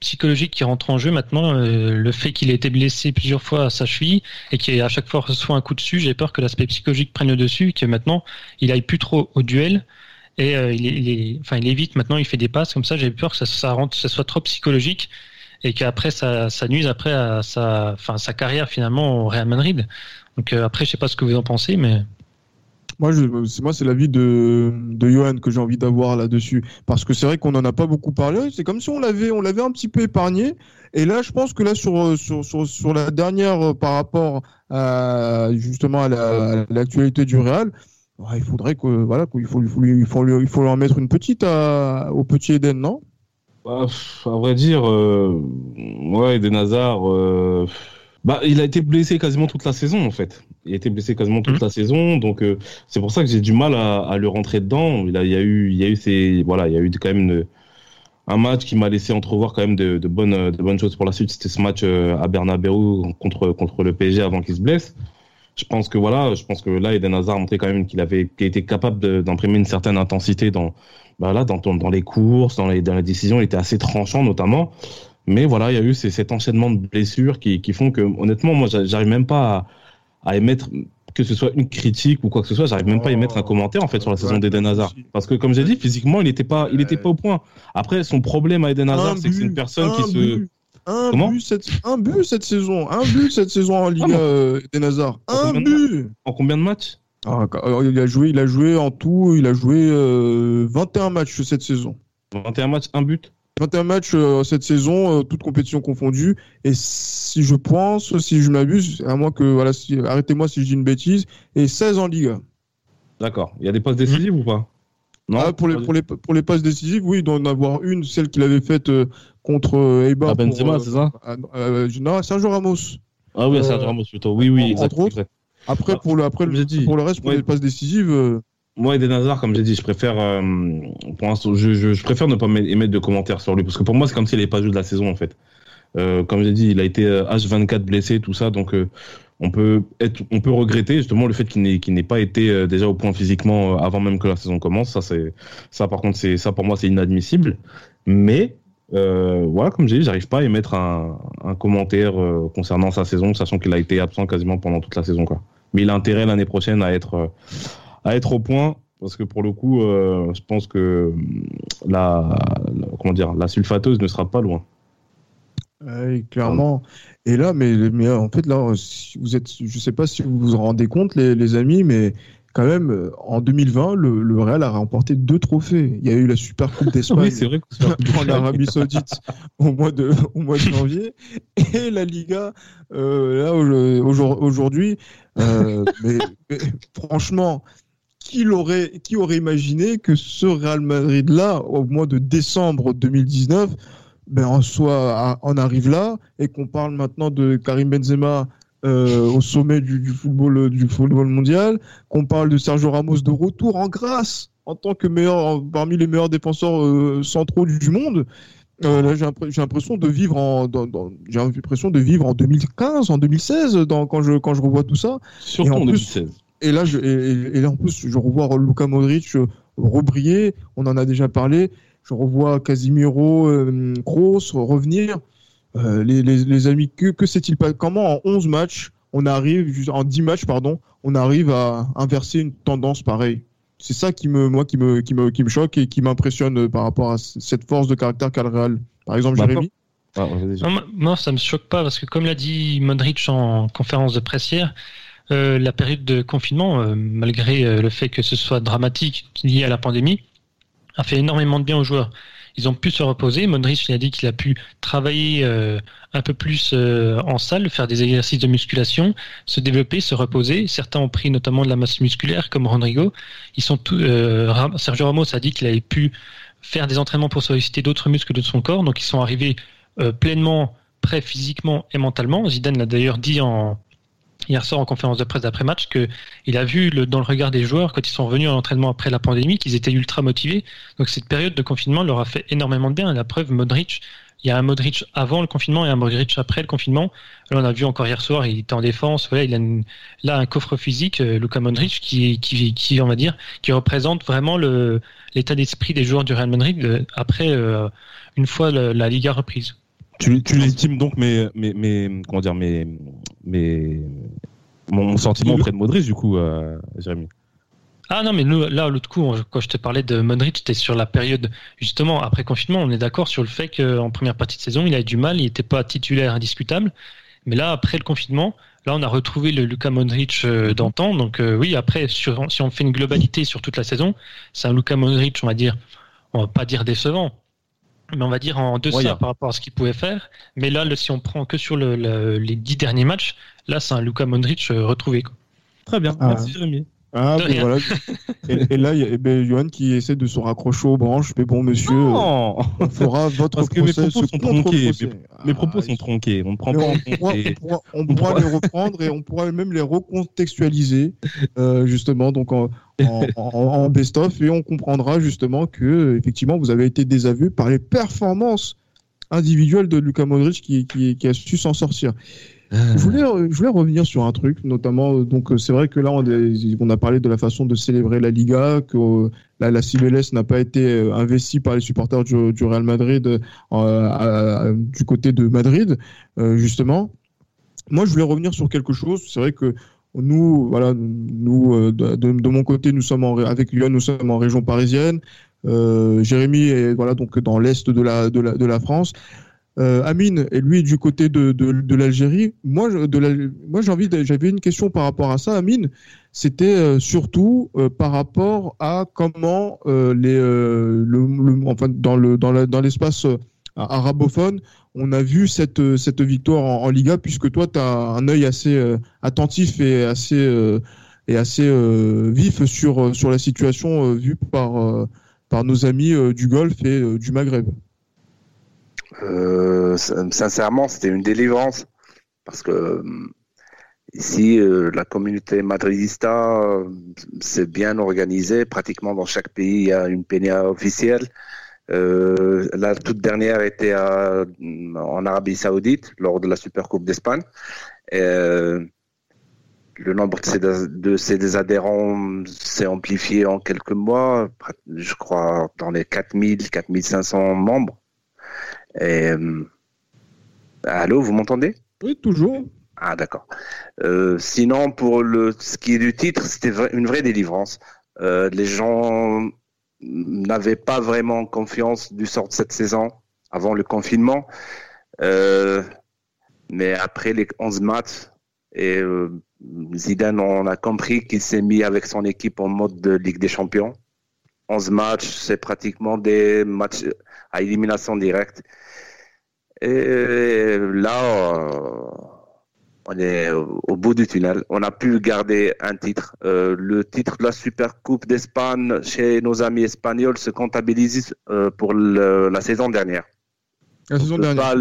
C: psychologique qui rentre en jeu maintenant. Euh, le fait qu'il ait été blessé plusieurs fois à sa cheville et qu'à chaque fois soit un coup dessus, j'ai peur que l'aspect psychologique prenne le dessus et que maintenant il aille plus trop au duel et euh, il, est, enfin il évite maintenant, il fait des passes comme ça. J'ai peur que ça, ça rentre, ça soit trop psychologique et qu'après ça, ça nuise après à sa, sa carrière finalement au Real Madrid. Donc euh, après, je sais pas ce que vous en pensez, mais
A: moi, moi, c'est l'avis de de Johan que j'ai envie d'avoir là-dessus, parce que c'est vrai qu'on n'en a pas beaucoup parlé. C'est comme si on l'avait, un petit peu épargné. Et là, je pense que là, sur sur sur, sur la dernière, euh, par rapport à justement à l'actualité du Real, il faudrait que voilà, qu'il faut, il faut, il faut, il faut leur mettre une petite au petit Eden, non?
B: Bah, À vrai dire, euh, ouais, Eden Hazard. Euh bah, il a été blessé quasiment toute la saison en fait. Il a été blessé quasiment toute mmh. la saison, donc euh, c'est pour ça que j'ai du mal à, à, le rentrer dedans. Il, a, il y a eu, il y a eu ces, voilà, il y a eu quand même un match qui m'a laissé entrevoir quand même de, de, bonnes, de bonnes choses pour la suite. C'était ce match euh, à Bernabeu contre contre le PSG avant qu'il se blesse. Je pense que voilà, je pense que là, Eden Hazard a montré quand même qu'il avait, qu'il était capable d'imprimer une certaine intensité dans, bah là, dans, dans les courses, dans les, dans les décisions. Il était assez tranchant notamment. Mais voilà, il y a eu cet enchaînement de blessures qui, qui font que, honnêtement, moi, j'arrive même pas à, à, émettre que ce soit une critique ou quoi que ce soit, j'arrive même pas à émettre un commentaire en fait sur la saison d'Eden Hazard. Parce que, comme j'ai dit, physiquement, il n'était pas, il était pas au point. Après, son problème à Eden Hazard, c'est que c'est une personne qui se.
A: Un but, cette, un but cette saison, un but cette saison en Ligue ah, Eden Hazard, un but.
B: En combien de matchs?
A: Ah, il a joué, il a joué en tout, il a joué 21 euh, matchs cette saison.
B: 21 matchs, un but?
A: 21 matchs euh, cette saison, euh, toutes compétitions confondues. Et si je pense, si je m'abuse, à moins que, voilà, arrêtez-moi si je dis une bêtise, et 16 en Ligue.
B: D'accord. Il y a des passes décisives ou pas?
A: Non ah, pour, les, pour, les, pour les passes décisives, oui, il doit en avoir une, celle qu'il avait faite euh, contre Eibar.
B: Ah, Benzema, c'est ça?
A: Non, Sergio Ramos.
B: Ah oui, Sergio Ramos plutôt. Oui, oui,
A: exactement. Après, pour le, après, pour le reste, pour les passes décisives.
B: Moi, Eden Hazard, comme j'ai dit, je préfère, euh, pour l'instant, je, je, je, préfère ne pas émettre de commentaires sur lui parce que pour moi, c'est comme s'il n'avait pas joué de la saison en fait. Euh, comme j'ai dit, il a été H24 euh, blessé, tout ça, donc euh, on peut être, on peut regretter justement le fait qu'il n'ait, pas été euh, déjà au point physiquement avant même que la saison commence. Ça, c'est, ça par contre, c'est, ça pour moi, c'est inadmissible. Mais voilà, comme j'ai dit, j'arrive pas à émettre un, un commentaire concernant sa saison, sachant qu'il a été absent quasiment pendant toute la saison, quoi. Mais il a intérêt l'année prochaine à être à être au point parce que pour le coup, euh, je pense que la, comment dire, la sulfateuse ne sera pas loin.
A: clairement. Et là, mais, mais en fait, là, vous êtes, je sais pas si vous vous rendez compte, les, les amis, mais quand même, en 2020, le, le, Real a remporté deux trophées. Il y a eu la Super Coupe d'Espagne
B: oui,
A: en Arabie Saoudite au mois de, au mois de janvier et la Liga euh, là aujourd'hui. Euh, mais, franchement, qui, aurait, qui aurait imaginé que ce Real Madrid-là, au mois de décembre 2019, ben, en soit, on arrive là et qu'on parle maintenant de Karim Benzema euh, au sommet du, football, du football mondial, qu'on parle de Sergio Ramos de retour en grâce en tant que meilleur, parmi les meilleurs défenseurs euh, centraux du monde. Euh, j'ai l'impression de vivre en, j'ai l'impression de vivre en 2015, en 2016, dans, quand je quand je revois tout ça.
B: Surtout en, 2016.
A: Et là, je, et, là en plus, je revois Luka Modric euh, rebriller. On en a déjà parlé. Je revois Casimiro, euh, Kroos revenir. Euh, les, les, les, amis, que, que s'est-il pas Comment en 11 matchs, on arrive, en 10 matchs, pardon, on arrive à inverser une tendance pareille? C'est ça qui me, moi, qui me, qui me, qui me choque et qui m'impressionne par rapport à cette force de caractère qu'a le Real. Par exemple, Jérémy?
C: ah, Moi, ça me choque pas parce que, comme l'a dit Modric en conférence de presse hier, euh, la période de confinement, euh, malgré euh, le fait que ce soit dramatique lié à la pandémie, a fait énormément de bien aux joueurs ils ont pu se reposer. Modric il a dit qu'il a pu travailler un peu plus en salle, faire des exercices de musculation, se développer, se reposer. Certains ont pris notamment de la masse musculaire, comme Rodrigo. Ils sont Sergio Ramos a dit qu'il avait pu faire des entraînements pour solliciter d'autres muscles de son corps, donc ils sont arrivés pleinement prêts physiquement et mentalement. Zidane l'a d'ailleurs dit en, hier soir en conférence de presse d'après-match qu'il a vu le, dans le regard des joueurs quand ils sont revenus à l'entraînement après la pandémie qu'ils étaient ultra motivés. Donc cette période de confinement leur a fait énormément de bien. La preuve, Modric, il y a un Modric avant le confinement et un Modric après le confinement. Là, on a vu encore hier soir, il était en défense. Voilà, il a là un coffre physique, euh, Luka Modric, qui, qui, qui, on va dire, qui représente vraiment l'état d'esprit des joueurs du Real Madrid euh, après euh, une fois la Liga reprise.
B: Tu, tu légitimes donc mes, mes, mes, comment dire, mes, mes, mon sentiment auprès de Modric, du coup, euh, Jérémy.
C: Ah non, mais nous, là, l'autre coup, quand je te parlais de Modric, c'était sur la période, justement, après confinement, on est d'accord sur le fait qu'en première partie de saison, il a eu du mal, il n'était pas titulaire indiscutable. Mais là, après le confinement, là, on a retrouvé le Luka Modric euh, d'antan. Donc euh, oui, après, sur, si on fait une globalité sur toute la saison, c'est un Luka Modric, on va dire, on va pas dire décevant, mais on va dire en deçà par rapport à ce qu'il pouvait faire. Mais là, si on prend que sur les dix derniers matchs, là, c'est un Luka Modric euh, retrouvé.
B: Très bien, ah. merci Jérémy.
A: Ah, ben voilà. et, là, il y a ben, Johan qui essaie de se raccrocher aux branches. Mais bon, monsieur,
B: non
A: euh, fera votre Parce que mes propos
B: sont tronqués. Mes, propos sont tronqués. On prend pas
A: on pourra, les reprendre et on pourra même les recontextualiser, euh, justement, donc en, en, best-of. Et on comprendra justement que, effectivement, vous avez été désaveu par les performances individuelles de Luka Modric qui, qui, qui a su s'en sortir. Je voulais, je voulais revenir sur un truc, notamment, donc c'est vrai que là, on, on, a parlé de la façon de célébrer la Liga, que euh, la, la CBLS n'a pas été euh, investie par les supporters du, du Real Madrid euh, du côté de Madrid, justement. Moi, je voulais revenir sur quelque chose. C'est vrai que nous, voilà, nous, de, de, mon côté, nous sommes en, avec Lyon, nous sommes en région parisienne. Jérémy est voilà donc dans l'est de la, de la de la France. Euh, Amine, et lui du côté de, de, l'Algérie. Moi, de moi j'ai envie, j'avais une question par rapport à ça, Amine. C'était euh, surtout euh, par rapport à comment les, le, enfin dans le dans dans l'espace arabophone, on a vu cette cette victoire en, Liga, puisque toi, tu as un œil assez attentif et assez et assez vif sur sur la situation vue par par nos amis du Golfe et du Maghreb.
D: Euh, sincèrement, c'était une délivrance parce que euh, ici, euh, la communauté madridista, c'est bien organisé. Pratiquement dans chaque pays, il y a une peña officielle. la toute dernière était en Arabie Saoudite lors de la Super Coupe d'Espagne. le nombre de ses, de adhérents s'est amplifié en quelques mois, je crois dans les 4000, 4500 membres. Euh, allô, vous m'entendez?
A: Oui, toujours.
D: Ah, d'accord. Euh, sinon, pour le, ce qui est du titre, c'était une vraie délivrance. Euh, les gens n'avaient pas vraiment confiance du sort de cette saison avant le confinement. mais après les 11 matchs, et Zidane, on a compris qu'il s'est mis avec son équipe en mode de Ligue des Champions. 11 matchs, c'est pratiquement des matchs à élimination directe. Et là, euh, on est au bout du tunnel. On a pu garder un titre. Euh, le titre de la Super Coupe d'Espagne chez nos amis espagnols se comptabilise euh, pour la saison dernière.
A: La saison dernière.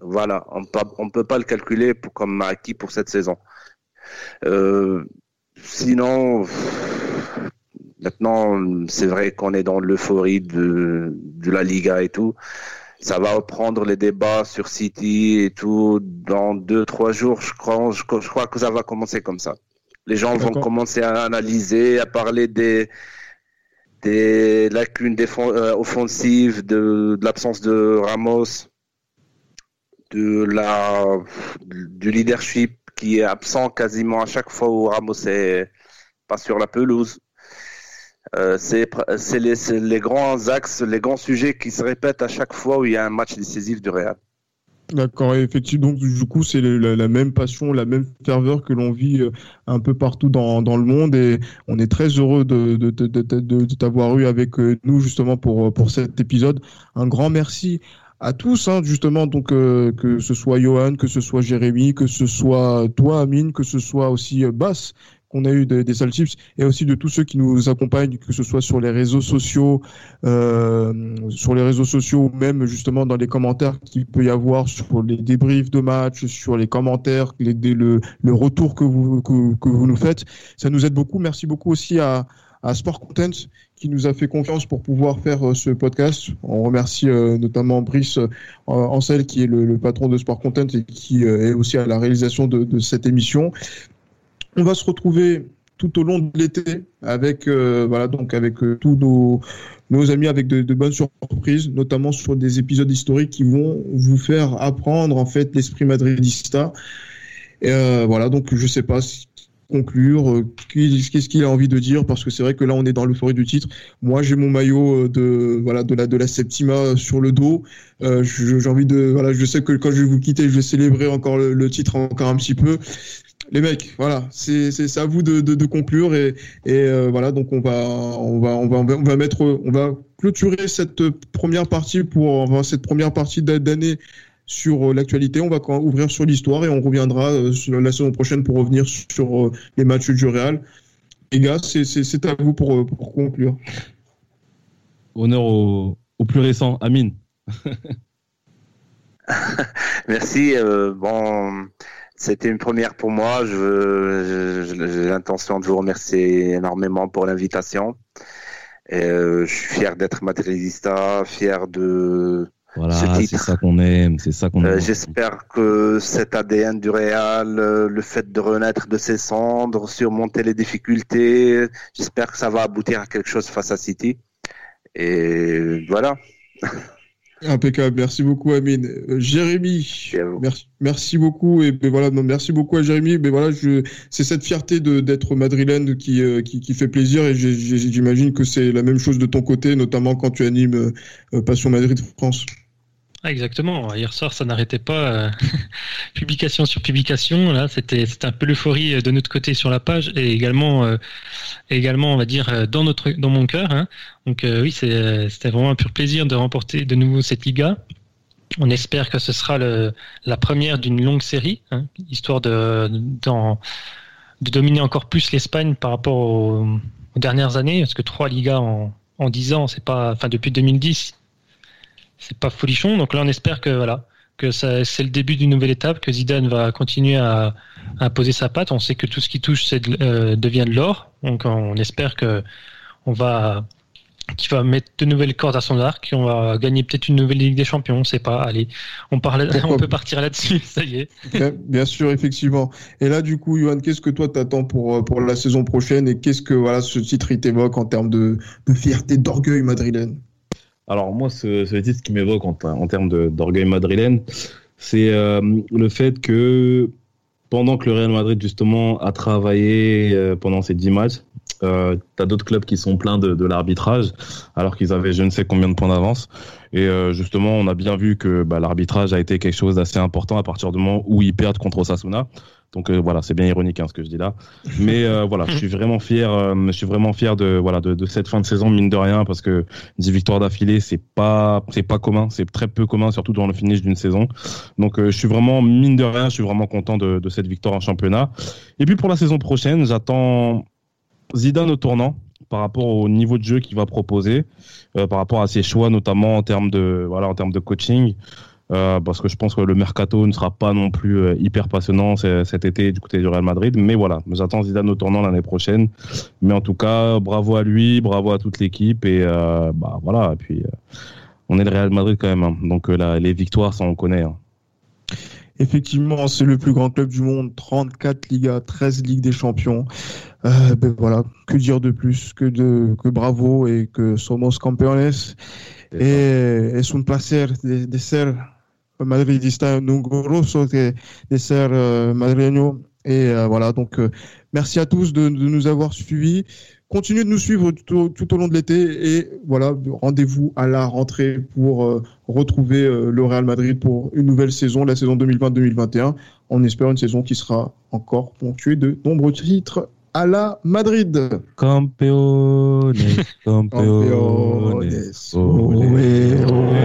D: voilà, on ne peut pas le calculer pour, comme acquis pour cette saison. sinon, maintenant, c'est vrai qu'on est dans l'euphorie de, de la Liga et tout. ça va reprendre les débats sur City et tout dans deux trois jours. Je crois, je, crois que ça va commencer comme ça. Les gens vont commencer à analyser, à parler des des lacunes euh, offensives, de, de l'absence de Ramos, de la du leadership qui est absent quasiment à chaque fois où Ramos est pas sur la pelouse. Euh, c'est les, grands axes, les grands sujets qui se répètent à chaque fois où il y a un match décisif du Real.
A: D'accord, effectivement. Donc, du coup, c'est la, même passion, la même ferveur que l'on vit euh, un peu partout dans, le monde. Et on est très heureux de t'avoir eu avec euh, nous, justement, pour, pour cet épisode. Un grand merci à tous, hein, justement, donc que ce soit Johan, que ce soit Jérémy, que ce soit toi, Amine, que ce soit aussi Bass, qu'on a eu des, des Tips et aussi de tous ceux qui nous accompagnent, que ce soit sur les réseaux sociaux, euh, sur les réseaux sociaux ou même justement dans les commentaires qu'il peut y avoir sur les débriefs de match, sur les commentaires, les, le, le, retour que vous, que, que, vous nous faites. Ça nous aide beaucoup. Merci beaucoup aussi à, à Sport Content qui nous a fait confiance pour pouvoir faire euh, ce podcast. On remercie euh, notamment Brice euh, Ansel qui est le, le, patron de Sport Content et qui est aussi à la réalisation de, de cette émission. On va se retrouver tout au long de l'été avec euh, voilà donc avec euh, tous nos, nos amis avec de, bonnes surprises, notamment sur des épisodes historiques qui vont vous faire apprendre en fait l'esprit madridista. Et, euh, voilà donc je sais pas conclure, qu'est-ce qu'il a envie de dire parce que c'est vrai que là on est dans l'euphorie du titre. Moi j'ai mon maillot de voilà de la de la Septima sur le dos. j'ai envie de voilà je sais que quand je vais vous quitter je vais célébrer encore le, le titre encore un petit peu les mecs, voilà, c'est à vous de, de, de, conclure et, et euh, voilà donc on va on va on va on va mettre on va clôturer cette première partie pour cette première partie d'année sur euh, l'actualité. On va ouvrir sur l'histoire et on reviendra euh, la saison prochaine pour revenir sur les matchs du Real. Les gars, c'est à vous pour, pour conclure.
B: Honneur au, au plus récent, Amine.
D: Merci. bon, c'était une première pour moi. J'ai l'intention de vous remercier énormément pour l'invitation. Euh, je suis fier d'être madridista, fier de
B: voilà, c'est ça qu'on aime, c'est ça qu'on
D: euh, J'espère que cet ADN du Real, euh, le fait de renaître de ses cendres, surmonter les difficultés, j'espère que ça va aboutir à quelque chose face à City. Et voilà.
A: Impeccable, merci beaucoup Amine. Euh, Jérémy, merci, merci beaucoup et ben voilà, merci beaucoup à Jérémy. Ben voilà, je, c'est cette fierté de d'être madrilène qui, euh, qui, qui fait plaisir et j'imagine que c'est la même chose de ton côté, notamment quand tu animes euh, Passion Madrid France.
C: Ah, exactement. Hier soir, ça n'arrêtait pas. Euh, publication sur publication. Là, c'était un peu l'euphorie euh, de notre côté sur la page et également euh, également, on va dire, dans notre dans mon cœur. Hein. Donc oui, c'était vraiment un pur plaisir de remporter de nouveau cette Liga. On espère que ce sera le, la première d'une longue série, hein, histoire de dans, de dominer encore plus l'Espagne par rapport aux, aux, dernières années, parce que trois Ligas en en dix ans, c'est pas, enfin depuis 2010, c'est pas folichon. Donc là, on espère que voilà, que c'est le début d'une nouvelle étape, que Zidane va continuer à, à, poser sa patte. On sait que tout ce qui touche euh, devient de l'or. Donc on espère que on va qu'il va mettre de nouvelles cordes à son arc, on va gagner peut-être une nouvelle Ligue des Champions, on sait pas. Allez, on parle, on peut partir là-dessus, ça y
A: est. Bien, sûr, effectivement. Et là, du coup, Johan, qu'est-ce que toi t'attends pour euh, pour la saison prochaine et qu'est-ce que voilà ce titre il t'évoque en termes de, de fierté, d'orgueil madrilène?
B: Alors moi, ce, titre qui m'évoque en, termes d'orgueil madrilène, c'est euh, le fait que pendant que le Real Madrid justement a travaillé euh, pendant ces 10 matchs, euh, tu as d'autres clubs qui sont pleins de, de l'arbitrage, alors qu'ils avaient je ne sais combien de points d'avance. Et euh, justement, on a bien vu que bah, l'arbitrage a été quelque chose d'assez important à partir du moment où ils perdent contre Osasuna. Donc euh, voilà, c'est bien ironique hein, ce que je dis là. Mais euh, voilà, je suis vraiment fier, euh, je suis vraiment fier de voilà de, de, cette fin de saison mine de rien parce que 10 victoires d'affilée, c'est pas c'est pas commun, c'est très peu commun surtout dans le finish d'une saison. Donc je suis vraiment mine de rien, je suis vraiment content de, de cette victoire en championnat. Et puis pour la saison prochaine, j'attends Zidane au tournant par rapport au niveau de jeu qu'il va proposer, par rapport à ses choix notamment en termes de voilà en termes de coaching. Euh, parce que je pense que le mercato ne sera pas non plus euh, hyper passionnant cet été du côté du Real Madrid. Mais voilà, j'attends Zidane au tournant l'année prochaine. Mais en tout cas, bravo à lui, bravo à toute l'équipe et euh, bah voilà. Et puis on est le Real Madrid quand même. Hein. Donc là, les victoires, ça on connaît. Hein.
A: Effectivement, c'est le plus grand club du monde, 34 Ligas, 13 Ligues des Champions. Euh, ben voilà, que dire de plus que de que bravo et que somos campeones. Et es un placer de, de ser madridista, un grosso de, de ser uh, madrileño. Et euh, voilà, donc euh, merci à tous de, de, nous avoir suivis. Continuez de nous suivre tout, tout au long de l'été et voilà, rendez-vous à la rentrée pour euh, retrouver euh, le Real Madrid pour une nouvelle saison, la saison 2020-2021. On espère une saison qui sera encore ponctuée de nombreux titres à la Madrid.
B: Campeones, campeones. campeones. Oh,